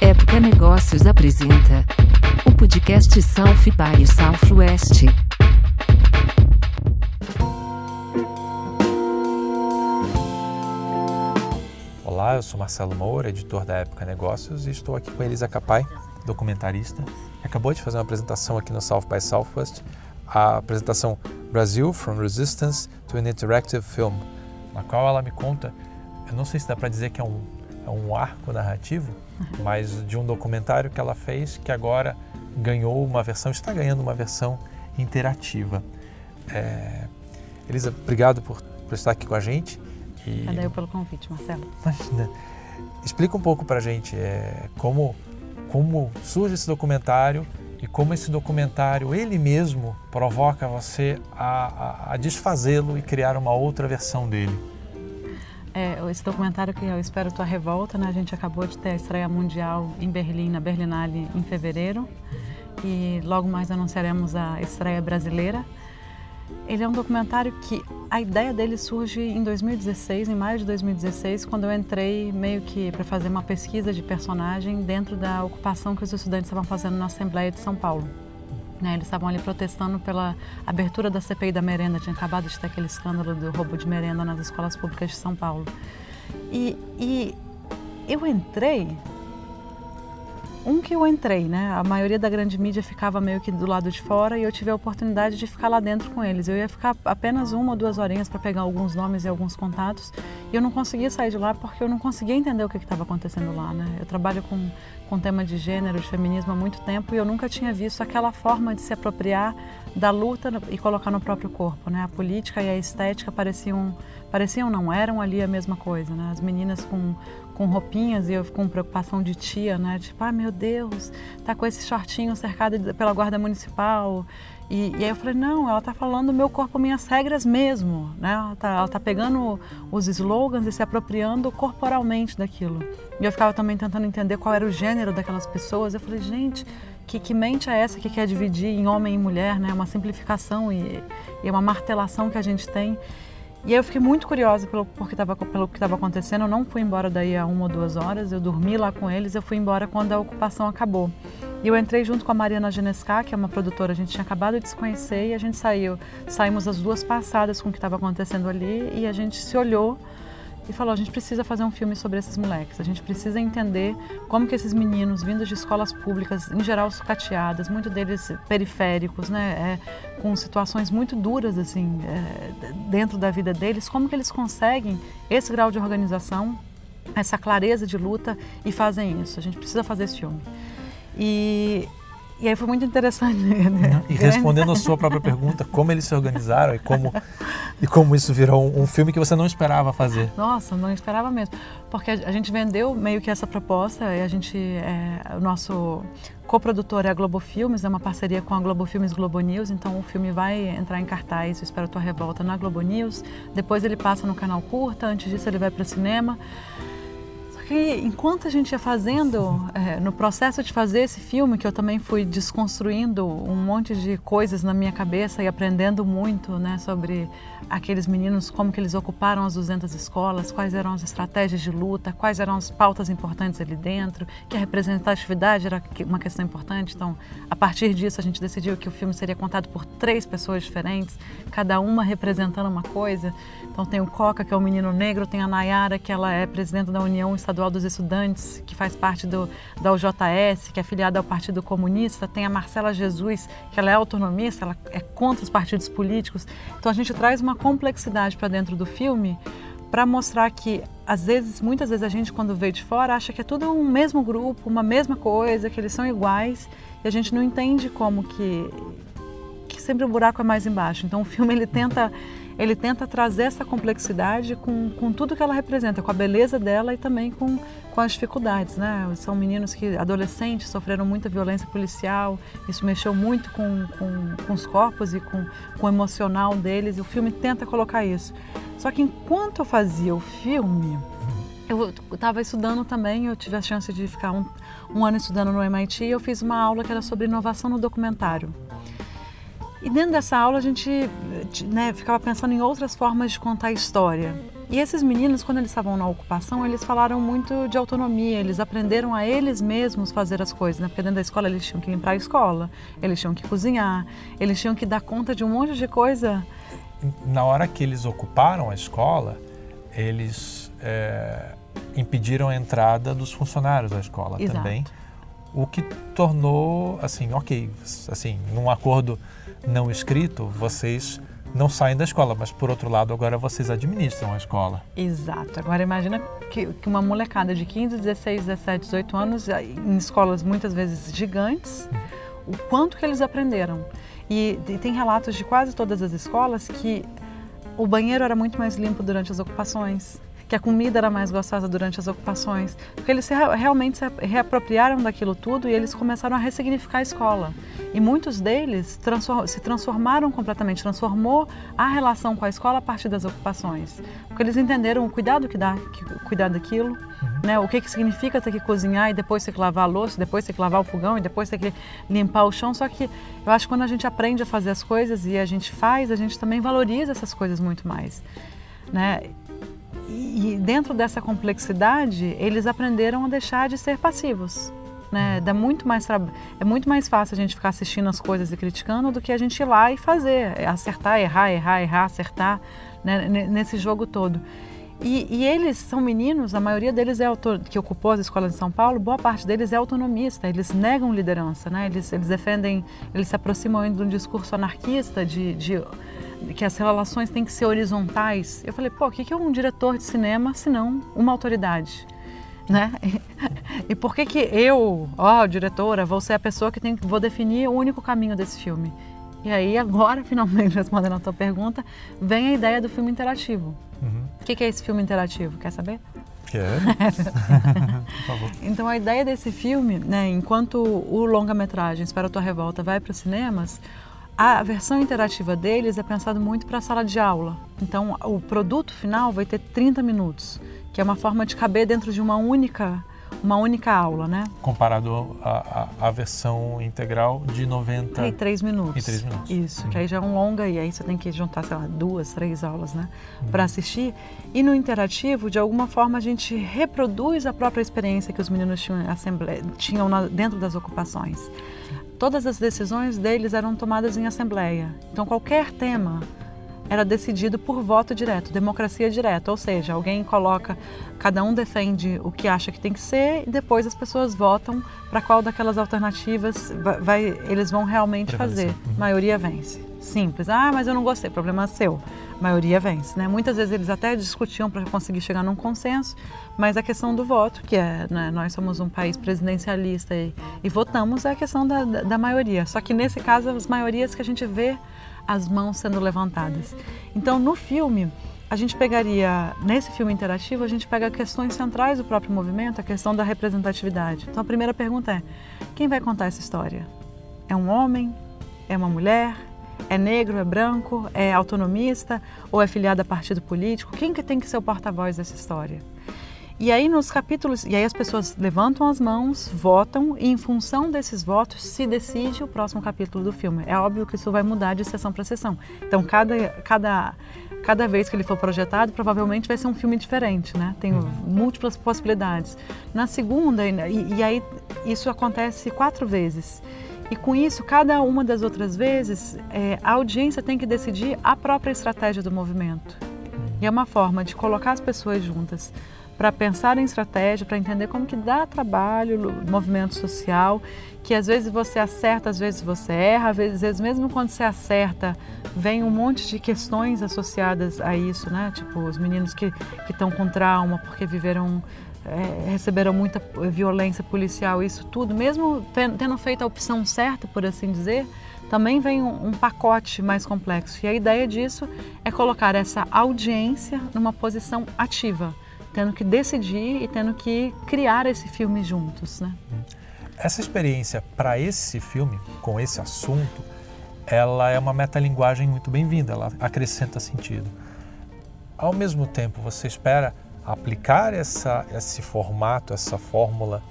Época Negócios apresenta o podcast South by Southwest. Olá, eu sou Marcelo Moura, editor da Época Negócios, e estou aqui com Elisa Capai, documentarista, acabou de fazer uma apresentação aqui no South by Southwest, a apresentação Brasil From Resistance to an Interactive Film, na qual ela me conta, eu não sei se dá para dizer que é um, um arco narrativo, mas de um documentário que ela fez que agora ganhou uma versão, está ganhando uma versão interativa. É... Elisa, obrigado por, por estar aqui com a gente. E... Valeu pelo convite, Marcelo. Imagina. Explica um pouco para a gente é, como, como surge esse documentário e como esse documentário, ele mesmo, provoca você a, a, a desfazê-lo e criar uma outra versão dele. É, esse documentário que eu espero tua revolta, né? A gente acabou de ter a estreia mundial em Berlim, na Berlinale, em fevereiro. E logo mais anunciaremos a estreia brasileira. Ele é um documentário que a ideia dele surge em 2016, em maio de 2016, quando eu entrei meio que para fazer uma pesquisa de personagem dentro da ocupação que os estudantes estavam fazendo na Assembleia de São Paulo. Né, eles estavam ali protestando pela abertura da CPI da merenda, tinha acabado de ter aquele escândalo do roubo de merenda nas escolas públicas de São Paulo. E, e eu entrei um que eu entrei, né? A maioria da grande mídia ficava meio que do lado de fora e eu tive a oportunidade de ficar lá dentro com eles. Eu ia ficar apenas uma ou duas horinhas para pegar alguns nomes e alguns contatos e eu não conseguia sair de lá porque eu não conseguia entender o que estava acontecendo lá, né? Eu trabalho com, com tema de gênero, de feminismo há muito tempo e eu nunca tinha visto aquela forma de se apropriar da luta e colocar no próprio corpo, né? A política e a estética pareciam pareciam não eram ali a mesma coisa, né? As meninas com com roupinhas e eu com preocupação de tia, né? Tipo, ah, meu Deus, tá com esse shortinho cercado pela guarda municipal. E, e aí eu falei, não, ela tá falando meu corpo, minhas regras mesmo, né? Ela tá, ela tá pegando os slogans e se apropriando corporalmente daquilo. E eu ficava também tentando entender qual era o gênero daquelas pessoas. Eu falei, gente, que, que mente é essa que quer dividir em homem e mulher, né? Uma simplificação e, e uma martelação que a gente tem. E aí eu fiquei muito curiosa pelo, porque tava, pelo que estava acontecendo. Eu não fui embora daí a uma ou duas horas, eu dormi lá com eles, eu fui embora quando a ocupação acabou. E eu entrei junto com a Mariana Genesca, que é uma produtora, a gente tinha acabado de se conhecer e a gente saiu. Saímos as duas passadas com o que estava acontecendo ali e a gente se olhou e falou: a gente precisa fazer um filme sobre esses moleques, a gente precisa entender como que esses meninos vindos de escolas públicas, em geral sucateadas, muito deles periféricos, né, é, com situações muito duras assim é, dentro da vida deles, como que eles conseguem esse grau de organização, essa clareza de luta e fazem isso. A gente precisa fazer esse filme. E e aí foi muito interessante. Né? E respondendo a sua própria pergunta, como eles se organizaram e como, e como isso virou um, um filme que você não esperava fazer. Nossa, não esperava mesmo. Porque a, a gente vendeu meio que essa proposta e a gente, é, o nosso coprodutor é a Globo Filmes, é uma parceria com a Globo Filmes Globo News, então o filme vai entrar em cartaz, eu espero tua revolta na Globo News, depois ele passa no canal curta, antes disso ele vai para o cinema que enquanto a gente ia fazendo, é, no processo de fazer esse filme, que eu também fui desconstruindo um monte de coisas na minha cabeça e aprendendo muito né, sobre aqueles meninos, como que eles ocuparam as 200 escolas, quais eram as estratégias de luta, quais eram as pautas importantes ali dentro, que a representatividade era uma questão importante. Então, a partir disso, a gente decidiu que o filme seria contado por três pessoas diferentes, cada uma representando uma coisa. Então, tem o Coca, que é o menino negro, tem a Nayara, que ela é presidente da União Estadual dos Estudantes, que faz parte do, da UJS, que é afiliada ao Partido Comunista, tem a Marcela Jesus, que ela é autonomista, ela é contra os partidos políticos. Então, a gente traz uma complexidade para dentro do filme para mostrar que às vezes, muitas vezes a gente quando vê de fora acha que é tudo um mesmo grupo, uma mesma coisa, que eles são iguais e a gente não entende como que sempre o buraco é mais embaixo. Então o filme ele tenta ele tenta trazer essa complexidade com, com tudo que ela representa, com a beleza dela e também com, com as dificuldades. Né? São meninos que, adolescentes, sofreram muita violência policial, isso mexeu muito com, com, com os corpos e com, com o emocional deles, e o filme tenta colocar isso. Só que enquanto eu fazia o filme, eu estava estudando também, eu tive a chance de ficar um, um ano estudando no MIT e eu fiz uma aula que era sobre inovação no documentário. E dentro dessa aula a gente né, ficava pensando em outras formas de contar a história. E esses meninos, quando eles estavam na ocupação, eles falaram muito de autonomia, eles aprenderam a eles mesmos fazer as coisas, né? Porque dentro da escola eles tinham que limpar a escola, eles tinham que cozinhar, eles tinham que dar conta de um monte de coisa. Na hora que eles ocuparam a escola, eles é, impediram a entrada dos funcionários da escola Exato. também, o que tornou, assim, ok, assim, num acordo não escrito, vocês não saem da escola, mas por outro lado, agora vocês administram a escola. Exato. Agora imagina que, que uma molecada de 15, 16, 17, 18 anos, em escolas muitas vezes gigantes, o quanto que eles aprenderam. E, e tem relatos de quase todas as escolas que o banheiro era muito mais limpo durante as ocupações que a comida era mais gostosa durante as ocupações, porque eles se, realmente se reapropriaram daquilo tudo e eles começaram a ressignificar a escola. E muitos deles transform, se transformaram completamente, transformou a relação com a escola a partir das ocupações, porque eles entenderam o cuidado que dá que, cuidar daquilo, uhum. né? O que que significa ter que cozinhar e depois ter que lavar a louça, depois ter que lavar o fogão e depois ter que limpar o chão. Só que eu acho que quando a gente aprende a fazer as coisas e a gente faz, a gente também valoriza essas coisas muito mais, né? E, dentro dessa complexidade, eles aprenderam a deixar de ser passivos. Né? Dá muito mais é muito mais fácil a gente ficar assistindo as coisas e criticando do que a gente ir lá e fazer, é acertar, errar, errar, errar, acertar, né? nesse jogo todo. E, e, eles são meninos, a maioria deles é autor, que ocupou as escolas de São Paulo, boa parte deles é autonomista, eles negam liderança, né? eles, eles defendem, eles se aproximam de um discurso anarquista, de, de que as relações têm que ser horizontais. Eu falei, pô, o que é um diretor de cinema se não uma autoridade? Né? E por que que eu, ó, diretora, vou ser a pessoa que tem, vou definir o único caminho desse filme? E aí agora, finalmente, respondendo a tua pergunta, vem a ideia do filme interativo. Uhum. O que, que é esse filme interativo? Quer saber? Quero. Favor. Então a ideia desse filme, né, enquanto o longa-metragem Espera a Tua Revolta vai para os cinemas, a versão interativa deles é pensado muito para a sala de aula. Então, o produto final vai ter 30 minutos, que é uma forma de caber dentro de uma única uma única aula, né? Comparado à versão integral de 90... E 3 minutos. E 3 minutos. Isso, uhum. que aí já é um longa e aí você tem que juntar, sei lá, duas, três aulas, né? Uhum. Para assistir. E no interativo, de alguma forma, a gente reproduz a própria experiência que os meninos tinham, tinham na, dentro das ocupações todas as decisões deles eram tomadas em assembleia. Então, qualquer tema era decidido por voto direto, democracia direta, ou seja, alguém coloca, cada um defende o que acha que tem que ser e depois as pessoas votam para qual daquelas alternativas vai, vai, eles vão realmente fazer. Uhum. Maioria vence. Simples. Ah, mas eu não gostei, problema seu. Maioria vence, né? Muitas vezes eles até discutiam para conseguir chegar num consenso, mas a questão do voto, que é, né, nós somos um país presidencialista e, e votamos, é a questão da, da, da maioria. Só que nesse caso, as maiorias que a gente vê as mãos sendo levantadas. Então, no filme, a gente pegaria, nesse filme interativo, a gente pega questões centrais do próprio movimento, a questão da representatividade. Então, a primeira pergunta é: quem vai contar essa história? É um homem? É uma mulher? É negro, é branco, é autonomista ou é filiado a partido político? Quem que tem que ser o porta-voz dessa história? E aí nos capítulos, e aí as pessoas levantam as mãos, votam e em função desses votos se decide o próximo capítulo do filme. É óbvio que isso vai mudar de sessão para sessão. Então cada cada cada vez que ele for projetado, provavelmente vai ser um filme diferente, né? Tem uhum. múltiplas possibilidades. Na segunda, e, e aí isso acontece quatro vezes. E com isso, cada uma das outras vezes, é, a audiência tem que decidir a própria estratégia do movimento. E é uma forma de colocar as pessoas juntas para pensar em estratégia, para entender como que dá trabalho, movimento social, que às vezes você acerta, às vezes você erra, às vezes mesmo quando você acerta, vem um monte de questões associadas a isso, né? Tipo, os meninos que estão com trauma porque viveram é, receberam muita violência policial, isso tudo, mesmo tendo feito a opção certa, por assim dizer, também vem um, um, pacote mais complexo. E a ideia disso é colocar essa audiência numa posição ativa tendo que decidir e tendo que criar esse filme juntos, né? Essa experiência para esse filme, com esse assunto, ela é uma metalinguagem muito bem-vinda, ela acrescenta sentido. Ao mesmo tempo, você espera aplicar essa, esse formato, essa fórmula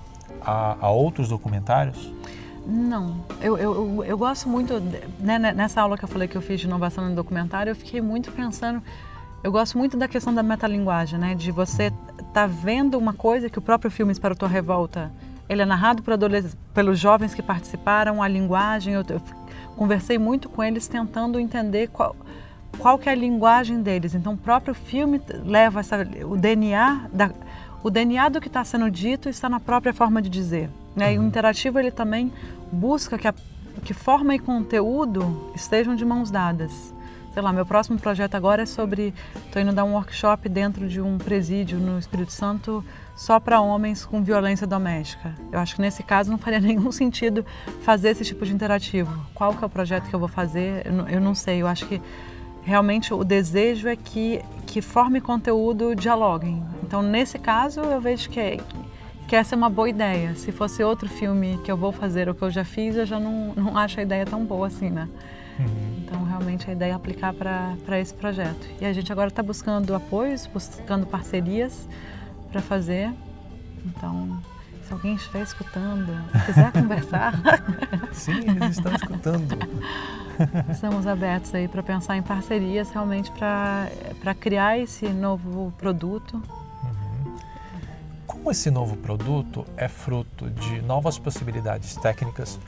a, a outros documentários? Não, eu, eu, eu gosto muito, né, nessa aula que eu falei que eu fiz de inovação no documentário, eu fiquei muito pensando eu gosto muito da questão da metalinguagem, né? De você tá vendo uma coisa que o próprio filme Espero Tua Revolta, ele é narrado por pelos jovens que participaram, a linguagem, eu, eu conversei muito com eles tentando entender qual, qual que é a linguagem deles. Então o próprio filme leva essa, o DNA da, o DNA do que está sendo dito está na própria forma de dizer. Né? E o uhum. interativo ele também busca que, a, que forma e conteúdo estejam de mãos dadas. Sei lá, meu próximo projeto agora é sobre. Estou indo dar um workshop dentro de um presídio no Espírito Santo só para homens com violência doméstica. Eu acho que nesse caso não faria nenhum sentido fazer esse tipo de interativo. Qual que é o projeto que eu vou fazer? Eu não, eu não sei. Eu acho que realmente o desejo é que, que forme conteúdo dialoguem. Então, nesse caso, eu vejo que, que essa é uma boa ideia. Se fosse outro filme que eu vou fazer ou que eu já fiz, eu já não, não acho a ideia tão boa assim, né? Uhum. Então, realmente, a ideia é aplicar para esse projeto. E a gente agora está buscando apoios, buscando parcerias para fazer. Então, se alguém estiver escutando, quiser conversar. Sim, eles estão escutando. Estamos abertos aí para pensar em parcerias realmente para criar esse novo produto. Uhum. Como esse novo produto é fruto de novas possibilidades técnicas,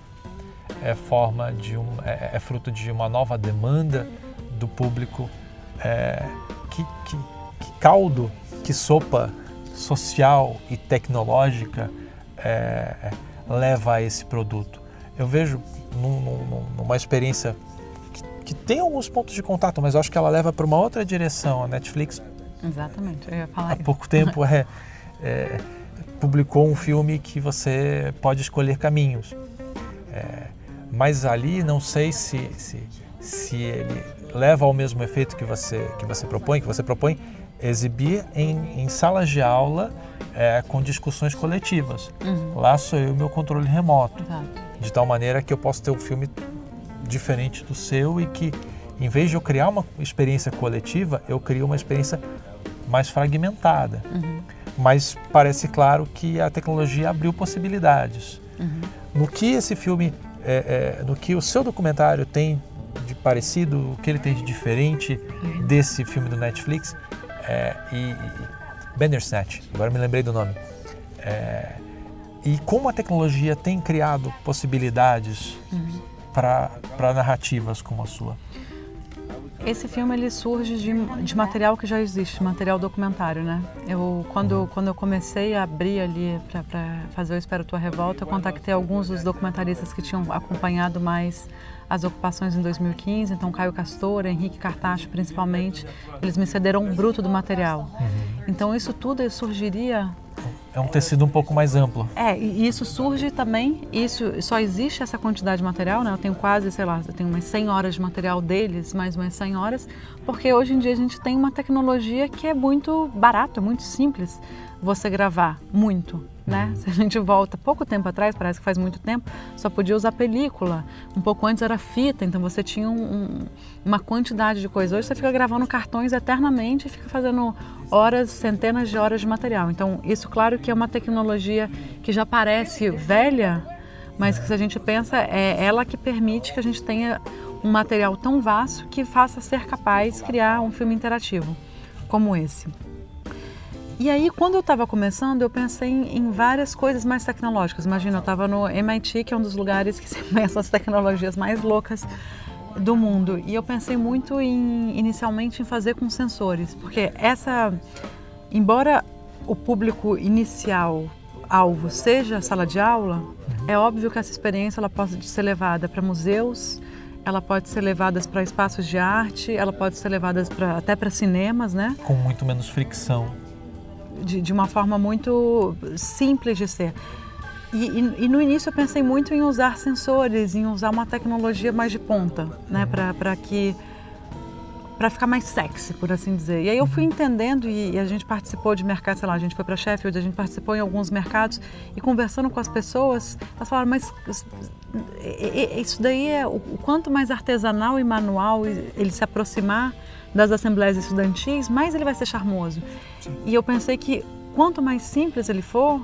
é forma de um, é, é fruto de uma nova demanda do público, é, que, que, que, caldo, que sopa social e tecnológica é, leva a esse produto. Eu vejo num, num, numa experiência que, que, tem alguns pontos de contato, mas eu acho que ela leva para uma outra direção. A Netflix, exatamente, eu ia falar. Há pouco tempo é, é, publicou um filme que você pode escolher caminhos. É, mas ali não sei se, se, se ele leva ao mesmo efeito que você que você propõe, que você propõe exibir em, em salas de aula é, com discussões coletivas. Uhum. Lá sou eu e meu controle remoto. Exato de tal maneira que eu posso ter um filme diferente do seu e que, em vez de eu criar uma experiência coletiva, eu crio uma experiência mais fragmentada. Uhum. Mas parece claro que a tecnologia abriu possibilidades. Uhum. No que esse filme, é, é, no que o seu documentário tem de parecido, o que ele tem de diferente uhum. desse filme do Netflix, é, e, e Bandersnatch, agora me lembrei do nome. É, e como a tecnologia tem criado possibilidades uhum. para narrativas como a sua? Esse filme ele surge de, de material que já existe, material documentário, né? Eu quando uhum. quando eu comecei a abrir ali para fazer o Espero Tua Revolta, eu contactei alguns dos documentaristas que tinham acompanhado mais as ocupações em 2015, então Caio Castor, Henrique Cartacho principalmente, eles me cederam um bruto do material. Uhum. Então isso tudo surgiria é um tecido um pouco mais amplo. É, e isso surge também, isso só existe essa quantidade de material, né? Eu tenho quase, sei lá, eu tenho umas 100 horas de material deles, mais umas 100 horas, porque hoje em dia a gente tem uma tecnologia que é muito barata, muito simples você gravar muito, né? Uhum. Se a gente volta pouco tempo atrás, parece que faz muito tempo, só podia usar película. Um pouco antes era fita, então você tinha um, um, uma quantidade de coisas. Hoje você fica gravando cartões eternamente e fica fazendo horas, centenas de horas de material. Então, isso, claro, que é uma tecnologia que já parece velha, mas que se a gente pensa, é ela que permite que a gente tenha um material tão vasto que faça ser capaz de criar um filme interativo como esse. E aí, quando eu estava começando, eu pensei em, em, várias coisas mais tecnológicas. Imagina, eu estava no MIT, que é um dos lugares que se as tecnologias mais loucas do mundo. E eu pensei muito em, inicialmente, em fazer com sensores, porque essa, embora o público inicial alvo seja a sala de aula, é óbvio que essa experiência ela pode ser levada para museus, ela pode ser levada para espaços de arte, ela pode ser levada pra, até para cinemas, né? Com muito menos fricção de, de uma forma muito simples de ser. E, e, e, no início eu pensei muito em usar sensores, em usar uma tecnologia mais de ponta, né, para que para ficar mais sexy, por assim dizer. E aí eu fui entendendo e, e a gente participou de mercados, sei lá, a gente foi para Sheffield, a gente participou em alguns mercados e conversando com as pessoas, elas falaram, mas isso daí é o quanto mais artesanal e manual ele se aproximar das assembleias estudantis, mais ele vai ser charmoso. E eu pensei que quanto mais simples ele for,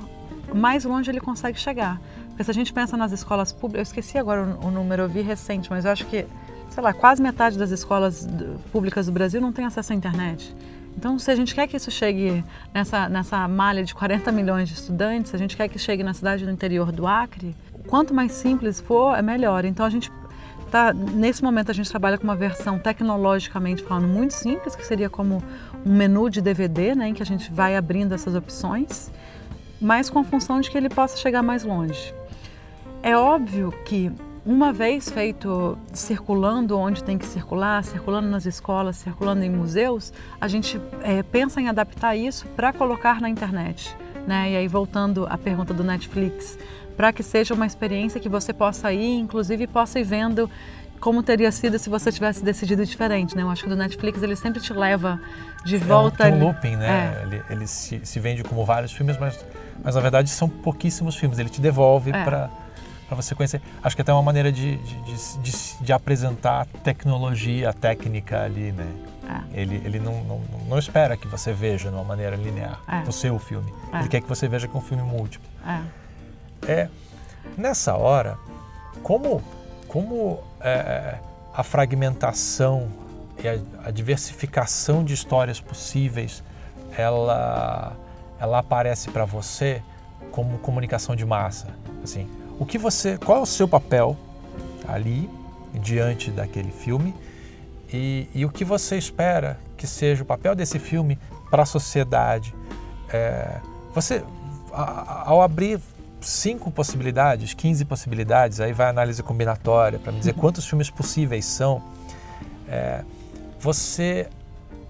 mais longe ele consegue chegar. Porque se a gente pensa nas escolas públicas, eu esqueci agora o, o número, eu vi recente, mas eu acho que sei lá, quase metade das escolas públicas do Brasil não tem acesso à internet. Então, se a gente quer que isso chegue nessa, nessa malha de 40 milhões de estudantes, se a gente quer que chegue na cidade do interior do Acre, quanto mais simples for, é melhor. Então, a gente tá, nesse momento a gente trabalha com uma versão tecnologicamente falando muito simples, que seria como um menu de DVD, né, em que a gente vai abrindo essas opções, mas com a função de que ele possa chegar mais longe. É óbvio que uma vez feito circulando onde tem que circular, circulando nas escolas, circulando em museus, a gente é, pensa em adaptar isso para colocar na internet. Né? E aí, voltando à pergunta do Netflix, para que seja uma experiência que você possa ir, inclusive possa ir vendo como teria sido se você tivesse decidido diferente, né? Eu acho que do Netflix ele sempre te leva de volta. É um, um looping, né? É. Ele, ele se, se, vende como vários filmes, mas, mas na verdade são pouquíssimos filmes. Ele te devolve é. para você conhecer. Acho que até é uma maneira de, de, de, de apresentar tecnologia, técnica ali, né? É. Ele, ele não, não, não, espera que você veja de uma maneira linear é. o seu filme. É. Ele quer que você veja com um filme múltiplo. É. é nessa hora, como, como é, a fragmentação e a, a, diversificação de histórias possíveis, ela, ela aparece para você como comunicação de massa, assim o que você, qual é o seu papel ali diante daquele filme e, e o que você espera que seja o papel desse filme para a sociedade. É, você, a, ao abrir cinco possibilidades, 15 possibilidades, aí vai a análise combinatória para me dizer uhum. quantos filmes possíveis são. É, você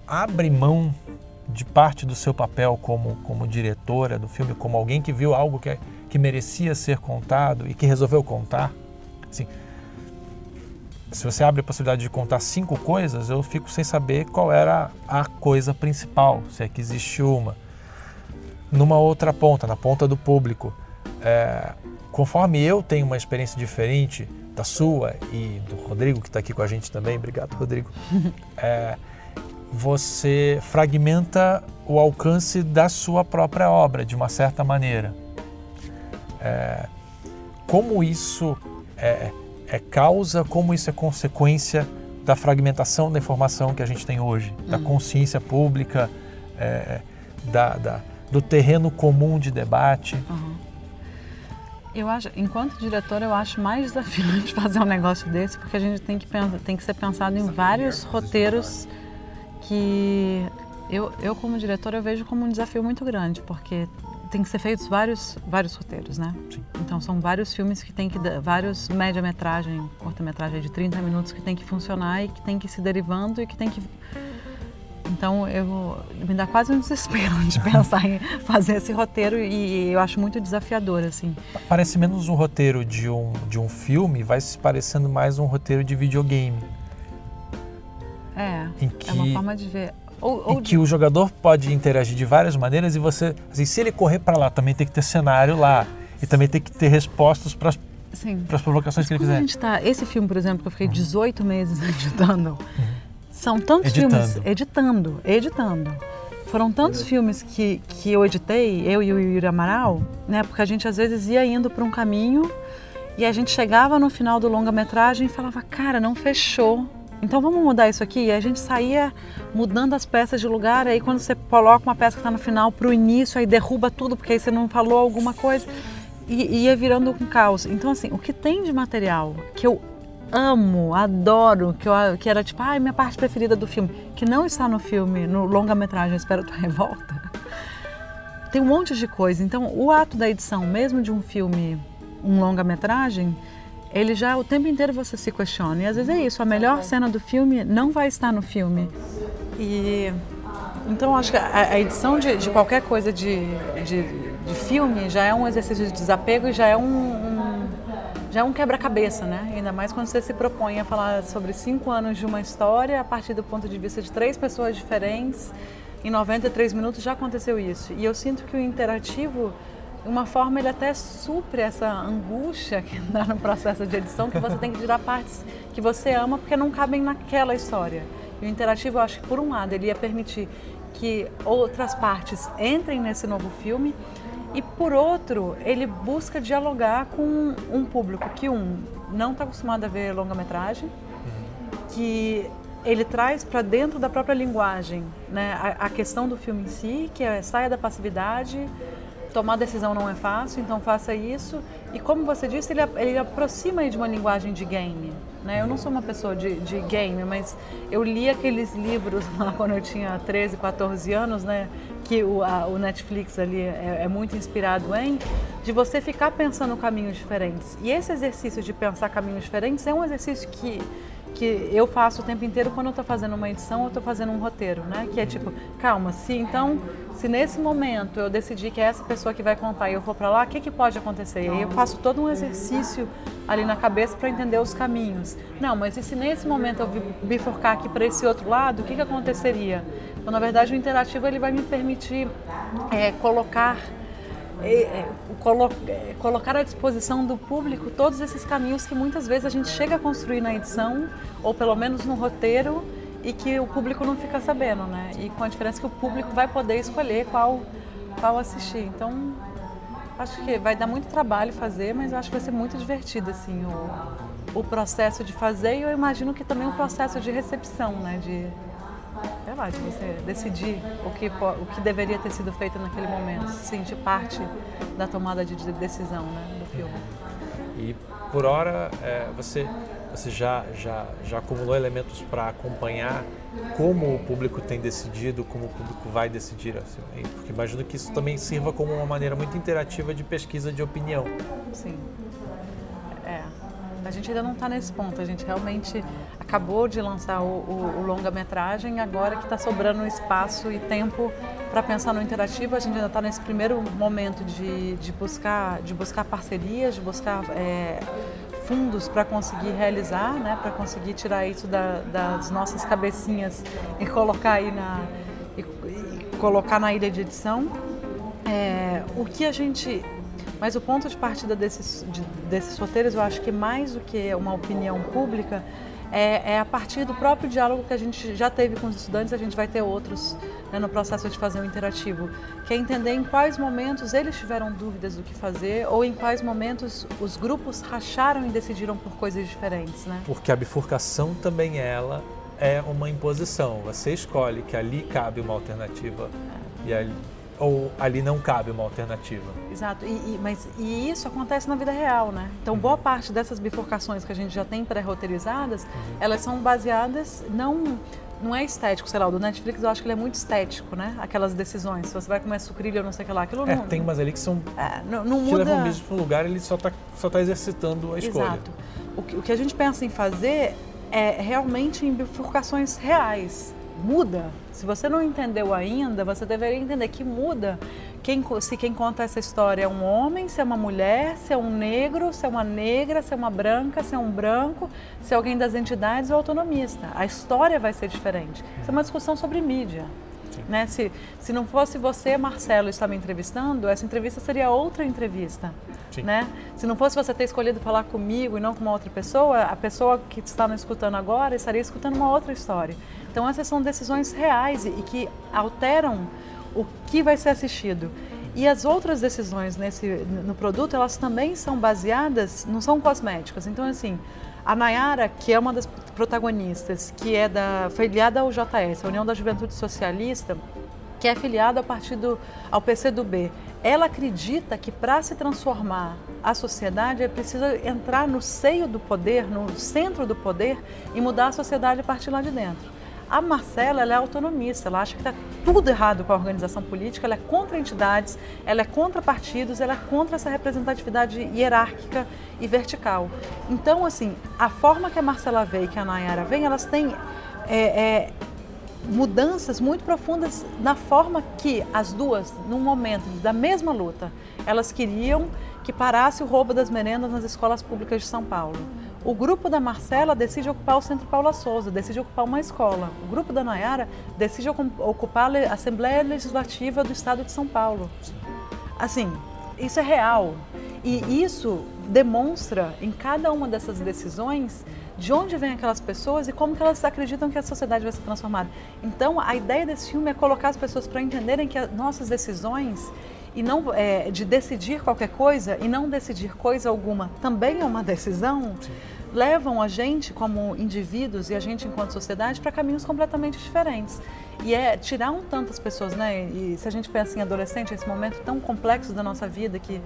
abre mão de parte do seu papel como, como diretora do filme, como alguém que viu algo que, é, que merecia ser contado e que resolveu contar. Assim, se você abre a possibilidade de contar cinco coisas, eu fico sem saber qual era a coisa principal, se é que existe uma. Numa outra ponta, na ponta do público, é, conforme eu tenho uma experiência diferente da sua e do Rodrigo, que está aqui com a gente também, obrigado, Rodrigo, é, você fragmenta o alcance da sua própria obra, de uma certa maneira é, como isso é, é, causa, como isso é consequência da fragmentação da informação que a gente tem hoje, da uhum. consciência pública, é, da, da, do terreno comum de debate. Uhum. Eu acho, enquanto diretor, eu acho mais desafiante fazer um negócio desse, porque a gente tem que, pensar, tem que ser pensado em vários roteiros que eu, eu como diretor, eu vejo como um desafio muito grande, porque tem que ser feitos vários, vários roteiros, né? Sim. Então são vários filmes que tem que vários média-metragem, curta-metragem de 30 minutos que tem que funcionar e que tem que ir se derivando e que tem que então eu me dá quase um desespero de pensar em fazer esse roteiro e eu acho muito desafiador assim. Parece menos um roteiro de um de um filme, vai se parecendo mais um roteiro de videogame. É, que... é uma forma de ver. Ou, ou e que o jogador pode interagir de várias maneiras e você, assim, se ele correr para lá, também tem que ter cenário lá e também tem que ter respostas para as provocações Mas que ele fizer. A gente tá, esse filme, por exemplo, que eu fiquei 18 uhum. meses editando, uhum. são tantos editando. filmes editando, editando. Foram tantos uhum. filmes que, que eu editei, eu e o Yuri Amaral, né? Porque a gente às vezes ia indo para um caminho e a gente chegava no final do longa-metragem e falava, cara, não fechou então vamos mudar isso aqui. E a gente saía mudando as peças de lugar. Aí quando você coloca uma peça que está no final para o início, aí derruba tudo porque aí você não falou alguma coisa e ia virando um caos. Então assim, o que tem de material que eu amo, adoro, que, eu, que era tipo, ai, minha parte preferida do filme, que não está no filme, no longa-metragem Espero Tua Revolta, tem um monte de coisa. Então, o ato da edição, mesmo de um filme, um longa-metragem, ele já o tempo inteiro você se questiona. E às vezes é isso, a melhor cena do filme não vai estar no filme. E então acho que a, a edição de, de, qualquer coisa de, de, de, filme já é um exercício de desapego e já é um, um já é um quebra-cabeça, né? Ainda mais quando você se propõe a falar sobre cinco anos de uma história a partir do ponto de vista de três pessoas diferentes. Em 93 minutos já aconteceu isso. E eu sinto que o interativo uma forma ele até supre essa angústia que dá no processo de edição, que você tem que tirar partes que você ama porque não cabem naquela história. E o interativo, eu acho que por um lado ele ia permitir que outras partes entrem nesse novo filme e por outro ele busca dialogar com um público que um não está acostumado a ver longa-metragem que ele traz para dentro da própria linguagem né? A, a, questão do filme em si, que é saia da passividade, tomar decisão não é fácil, então faça isso. E como você disse, ele, ele aproxima de uma linguagem de game. Né? Eu não sou uma pessoa de, de game, mas eu li aqueles livros lá quando eu tinha 13, 14 anos, né? que o, a, o Netflix ali é, é, muito inspirado em, de você ficar pensando caminhos diferentes. E esse exercício de pensar caminhos diferentes é um exercício que que eu faço o tempo inteiro quando eu estou fazendo uma edição ou estou fazendo um roteiro, né? Que é tipo, calma, se então, se nesse momento eu decidir que é essa pessoa que vai contar e eu for para lá, o que, que pode acontecer? E aí eu faço todo um exercício ali na cabeça para entender os caminhos. Não, mas e se nesse momento eu bifurcar aqui para esse outro lado, o que, que aconteceria? Então, na verdade, o interativo ele vai me permitir é, colocar é, é, colo é, colocar à disposição do público todos esses caminhos que muitas vezes a gente chega a construir na edição, ou pelo menos no roteiro, e que o público não fica sabendo, né? E com a diferença que o público vai poder escolher qual, qual assistir. Então, acho que vai dar muito trabalho fazer, mas eu acho que vai ser muito divertido, assim, o, o processo de fazer e eu imagino que também o processo de recepção, né? De, sei lá, de você decidir o que, o que deveria ter sido feito naquele momento, se sentir parte da tomada de decisão né, do filme. E por hora é, você, você já, já, já acumulou elementos para acompanhar como o público tem decidido, como o público vai decidir, assim, porque imagino que isso também sirva como uma maneira muito interativa de pesquisa de opinião. Sim. É. A gente ainda não está nesse ponto, a gente realmente acabou de lançar o, o, o longa-metragem, agora que está sobrando espaço e tempo para pensar no interativo, a gente ainda está nesse primeiro momento de, de, buscar, de buscar parcerias, de buscar é, fundos para conseguir realizar, né, para conseguir tirar isso da, das nossas cabecinhas e colocar aí na, e, e colocar na ilha de edição. É, o que a gente mas o ponto de partida desses, de, desses roteiros, eu acho que mais do que uma opinião pública, é, é, a partir do próprio diálogo que a gente já teve com os estudantes, a gente vai ter outros né, no processo de fazer um interativo, que é entender em quais momentos eles tiveram dúvidas do que fazer ou em quais momentos os grupos racharam e decidiram por coisas diferentes. Né? Porque a bifurcação também ela é uma imposição. Você escolhe que ali cabe uma alternativa é. e ali ou ali não cabe uma alternativa. Exato, e, e, mas e isso acontece na vida real, né? Então, boa uhum. parte dessas bifurcações que a gente já tem pré-roteirizadas, uhum. elas são baseadas não não é estético, sei lá, o do Netflix eu acho que ele é muito estético, né? Aquelas decisões, se você vai comer sucrilho ou não sei o que lá, aquilo é, não... tem umas ali que são... É, não, não que muda... levam o bicho para um lugar ele só está só tá exercitando a escolha. Exato. O que, o que a gente pensa em fazer é realmente em bifurcações reais, muda. Se você não entendeu ainda, você deveria entender que muda quem, se quem conta essa história é um homem, se é uma mulher, se é um negro, se é uma negra, se é uma branca, se é um branco, se é alguém das entidades ou autonomista. A história vai ser diferente. Isso é uma discussão sobre mídia. Né? Se, se não fosse você, Marcelo, estar me entrevistando, essa entrevista seria outra entrevista. Né? Se não fosse você ter escolhido falar comigo e não com uma outra pessoa, a pessoa que está me escutando agora estaria escutando uma outra história. Então essas são decisões reais e, e que alteram o que vai ser assistido. E as outras decisões nesse, no produto, elas também são baseadas, não são cosméticas. Então, assim, a Nayara, que é uma das protagonistas, que é da, foi filiada ao JS, a União da Juventude Socialista, que é filiada ao partido, ao PCdoB, ela acredita que para se transformar a sociedade é preciso entrar no seio do poder, no centro do poder e mudar a sociedade a partir lá de dentro. A Marcela ela é autonomista, ela acha que está tudo errado com a organização política, ela é contra entidades, ela é contra partidos, ela é contra essa representatividade hierárquica e vertical. Então, assim, a forma que a Marcela vê e que a Nayara vê, elas têm é, é, mudanças muito profundas na forma que as duas, num momento da mesma luta, elas queriam que parasse o roubo das merendas nas escolas públicas de São Paulo. O grupo da Marcela decide ocupar o Centro Paula Souza, decide ocupar uma escola. O grupo da Nayara decide ocupar a Assembleia Legislativa do Estado de São Paulo. Assim, isso é real. E isso demonstra em cada uma dessas decisões de onde vêm aquelas pessoas e como que elas acreditam que a sociedade vai ser transformada. Então, a ideia desse filme é colocar as pessoas para entenderem que as nossas decisões e não é, de decidir qualquer coisa e não decidir coisa alguma também é uma decisão. Sim. levam a gente como indivíduos e a gente enquanto sociedade para caminhos completamente diferentes. E é tirar um tanto as pessoas, né? E se a gente pensa em adolescente, esse momento tão complexo da nossa vida que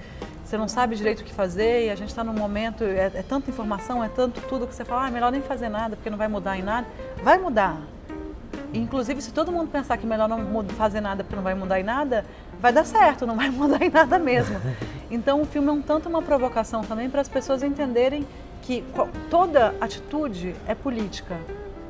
você não sabe direito o que fazer e a gente está num momento, é, é, tanta informação, é tanto tudo que você fala, ah, melhor nem fazer nada porque não vai mudar em nada. Vai mudar. Inclusive, se todo mundo pensar que melhor não fazer nada porque não vai mudar em nada, vai dar certo, não vai mudar em nada mesmo. Então, o filme é um tanto uma provocação também para as pessoas entenderem que toda atitude é política.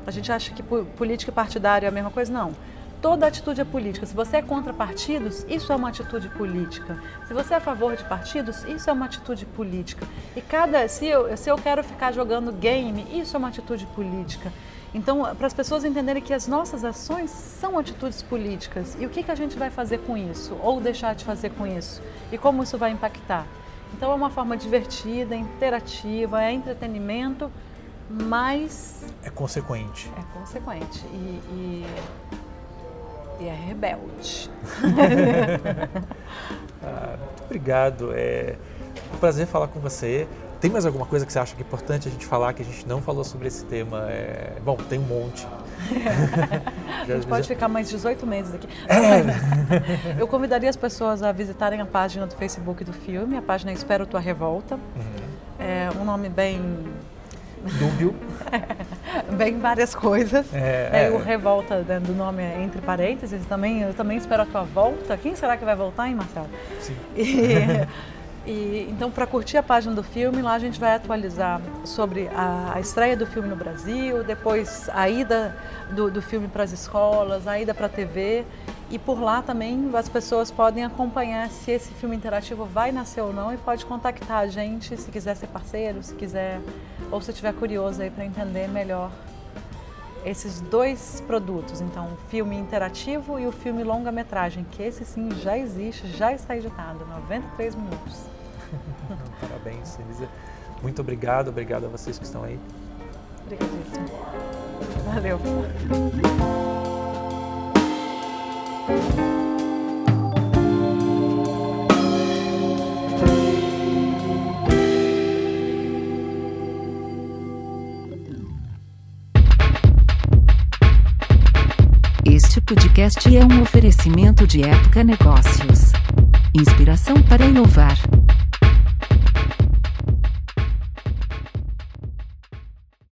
A gente acha que política e partidária é a mesma coisa? Não. Toda atitude é política. Se você é contra partidos, isso é uma atitude política. Se você é a favor de partidos, isso é uma atitude política. E cada se eu, se eu quero ficar jogando game, isso é uma atitude política. Então, para as pessoas entenderem que as nossas ações são atitudes políticas e o que, que a gente vai fazer com isso, ou deixar de fazer com isso, e como isso vai impactar. Então, é uma forma divertida, interativa, é entretenimento, mas. É consequente. É consequente. E, e, e é rebelde. ah, muito obrigado. É um prazer falar com você. Tem mais alguma coisa que você acha que é importante a gente falar que a gente não falou sobre esse tema? É... Bom, tem um monte. a gente pode ficar mais 18 meses aqui. É. Eu convidaria as pessoas a visitarem a página do Facebook do filme, a página Espero Tua Revolta. Uhum. É um nome bem dúbio. bem várias coisas. É, é, o revolta né, do nome é entre parênteses. Também, eu também espero a tua volta. Quem será que vai voltar, hein, Marcelo? Sim. E, e, então, para curtir a página do filme, lá a gente vai atualizar sobre a, a estreia do filme no Brasil, depois a ida do, do filme para as escolas, a ida para a TV. E por lá também as pessoas podem acompanhar se esse filme interativo vai nascer ou não e pode contactar a gente se quiser ser parceiro, se quiser, ou se tiver curioso aí para entender melhor esses dois produtos, então o filme interativo e o filme longa-metragem, que esse sim já existe, já está editado, 93 minutos. Parabéns, Elisa. Muito obrigado, obrigado a vocês que estão aí. Obrigadíssimo. Valeu. Este podcast é um oferecimento de Época Negócios. Inspiração para inovar.